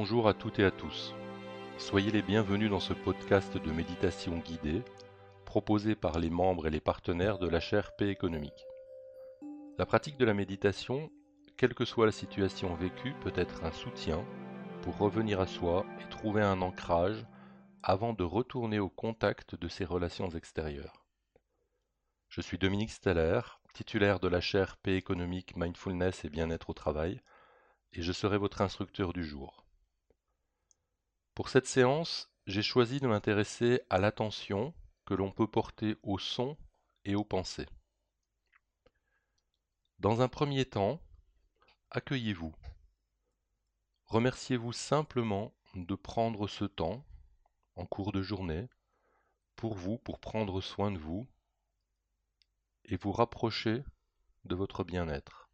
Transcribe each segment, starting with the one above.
Bonjour à toutes et à tous. Soyez les bienvenus dans ce podcast de méditation guidée proposé par les membres et les partenaires de la chaire Paix économique. La pratique de la méditation, quelle que soit la situation vécue, peut être un soutien pour revenir à soi et trouver un ancrage avant de retourner au contact de ses relations extérieures. Je suis Dominique Steller, titulaire de la chaire Paix économique, mindfulness et bien-être au travail, et je serai votre instructeur du jour. Pour cette séance, j'ai choisi de m'intéresser à l'attention que l'on peut porter au son et aux pensées. Dans un premier temps, accueillez-vous. Remerciez-vous simplement de prendre ce temps, en cours de journée, pour vous, pour prendre soin de vous et vous rapprocher de votre bien-être.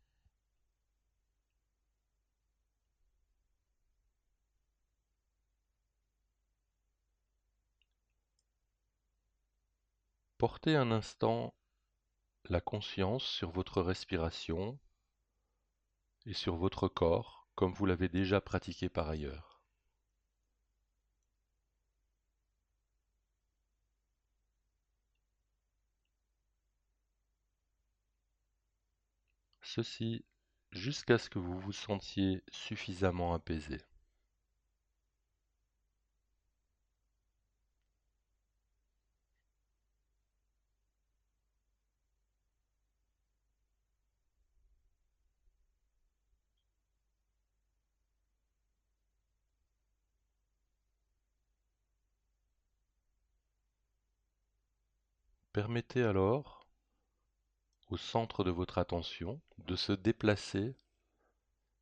Portez un instant la conscience sur votre respiration et sur votre corps comme vous l'avez déjà pratiqué par ailleurs. Ceci jusqu'à ce que vous vous sentiez suffisamment apaisé. Permettez alors au centre de votre attention de se déplacer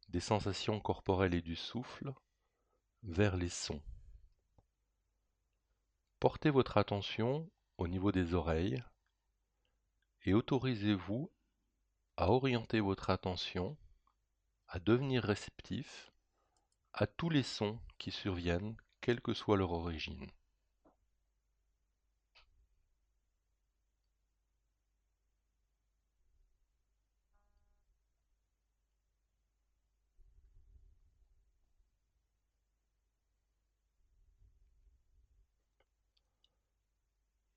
des sensations corporelles et du souffle vers les sons. Portez votre attention au niveau des oreilles et autorisez-vous à orienter votre attention, à devenir réceptif à tous les sons qui surviennent, quelle que soit leur origine.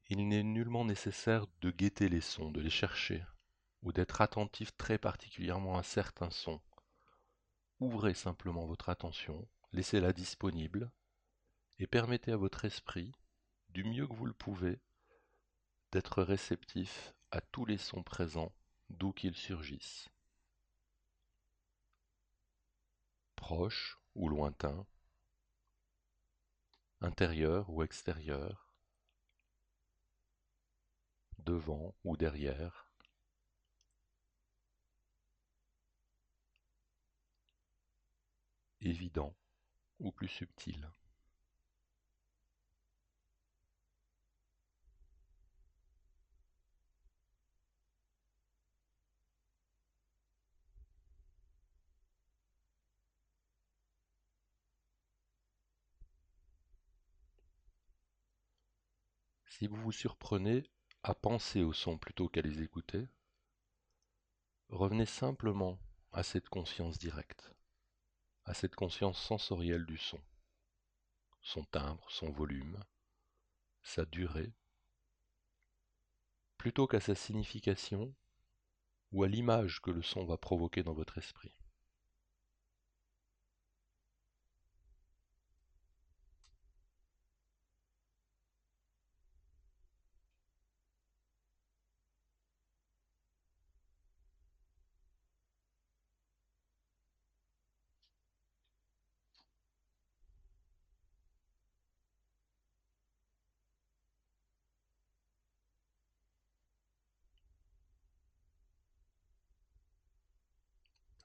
Il n'est nullement nécessaire de guetter les sons, de les chercher, ou d'être attentif très particulièrement à certains sons. Ouvrez simplement votre attention, laissez-la disponible, et permettez à votre esprit, du mieux que vous le pouvez, d'être réceptif à tous les sons présents, d'où qu'ils surgissent. Proches ou lointains, intérieurs ou extérieurs, devant ou derrière. Évident ou plus subtil. Si vous vous surprenez à penser aux sons plutôt qu'à les écouter, revenez simplement à cette conscience directe, à cette conscience sensorielle du son, son timbre, son volume, sa durée, plutôt qu'à sa signification ou à l'image que le son va provoquer dans votre esprit.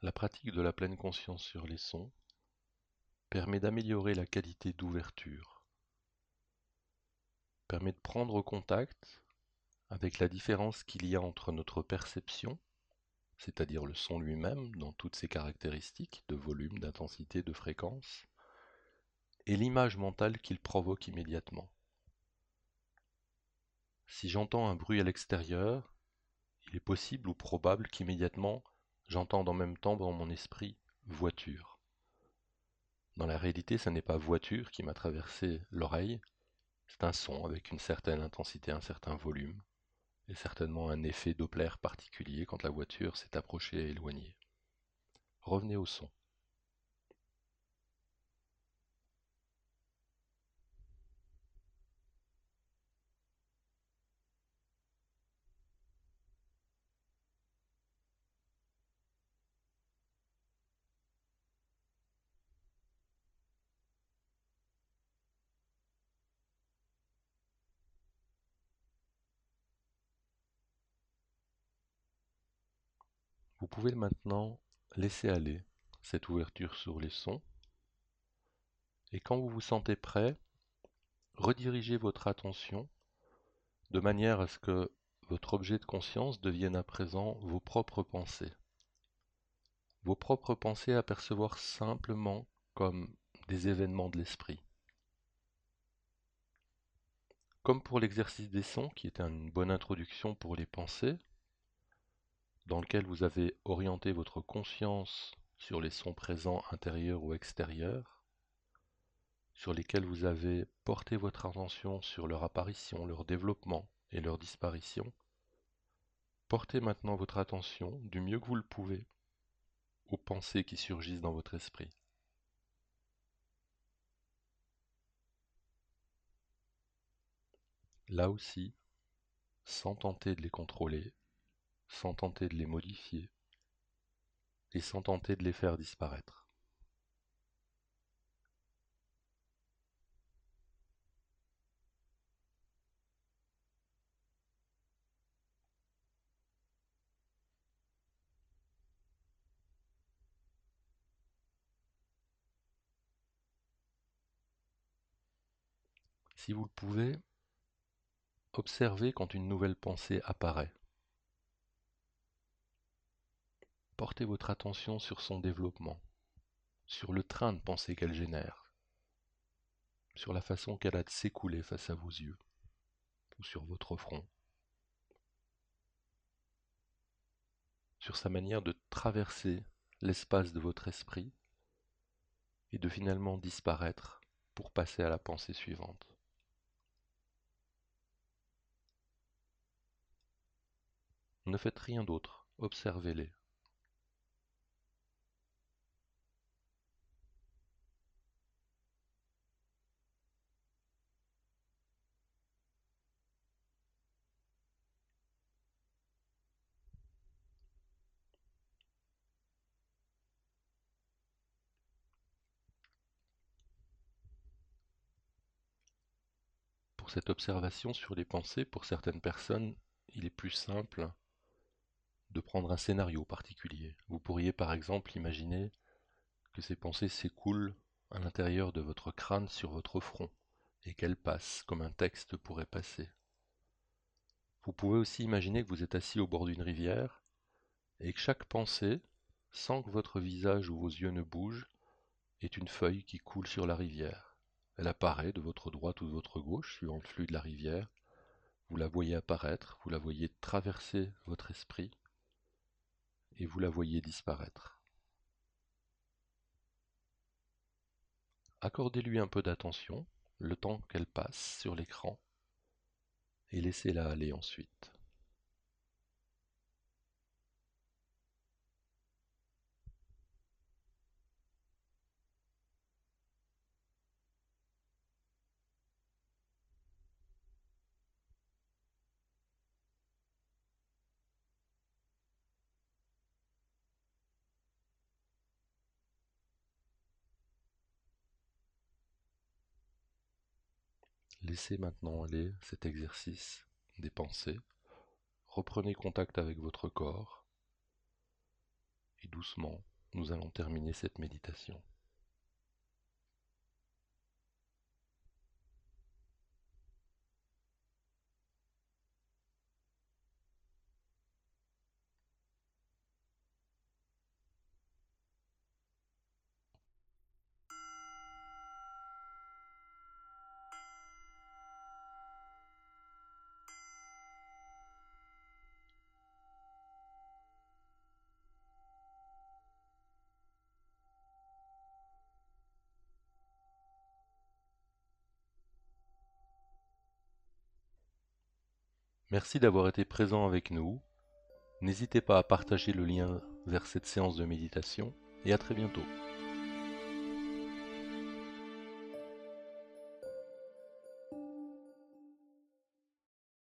La pratique de la pleine conscience sur les sons permet d'améliorer la qualité d'ouverture, permet de prendre contact avec la différence qu'il y a entre notre perception, c'est-à-dire le son lui-même dans toutes ses caractéristiques de volume, d'intensité, de fréquence, et l'image mentale qu'il provoque immédiatement. Si j'entends un bruit à l'extérieur, il est possible ou probable qu'immédiatement J'entends en même temps dans mon esprit voiture. Dans la réalité, ce n'est pas voiture qui m'a traversé l'oreille, c'est un son avec une certaine intensité, un certain volume, et certainement un effet Doppler particulier quand la voiture s'est approchée et éloignée. Revenez au son. Vous pouvez maintenant laisser aller cette ouverture sur les sons et quand vous vous sentez prêt, redirigez votre attention de manière à ce que votre objet de conscience devienne à présent vos propres pensées. Vos propres pensées à percevoir simplement comme des événements de l'esprit. Comme pour l'exercice des sons, qui était une bonne introduction pour les pensées, dans lequel vous avez orienté votre conscience sur les sons présents intérieurs ou extérieurs, sur lesquels vous avez porté votre attention sur leur apparition, leur développement et leur disparition, portez maintenant votre attention, du mieux que vous le pouvez, aux pensées qui surgissent dans votre esprit. Là aussi, sans tenter de les contrôler, sans tenter de les modifier et sans tenter de les faire disparaître. Si vous le pouvez, observez quand une nouvelle pensée apparaît. Portez votre attention sur son développement, sur le train de pensée qu'elle génère, sur la façon qu'elle a de s'écouler face à vos yeux ou sur votre front, sur sa manière de traverser l'espace de votre esprit et de finalement disparaître pour passer à la pensée suivante. Ne faites rien d'autre, observez-les. Cette observation sur les pensées, pour certaines personnes, il est plus simple de prendre un scénario particulier. Vous pourriez par exemple imaginer que ces pensées s'écoulent à l'intérieur de votre crâne sur votre front et qu'elles passent comme un texte pourrait passer. Vous pouvez aussi imaginer que vous êtes assis au bord d'une rivière et que chaque pensée, sans que votre visage ou vos yeux ne bougent, est une feuille qui coule sur la rivière. Elle apparaît de votre droite ou de votre gauche, suivant le flux de la rivière. Vous la voyez apparaître, vous la voyez traverser votre esprit, et vous la voyez disparaître. Accordez-lui un peu d'attention, le temps qu'elle passe sur l'écran, et laissez-la aller ensuite. Laissez maintenant aller cet exercice des pensées. Reprenez contact avec votre corps. Et doucement, nous allons terminer cette méditation. Merci d'avoir été présent avec nous. N'hésitez pas à partager le lien vers cette séance de méditation et à très bientôt.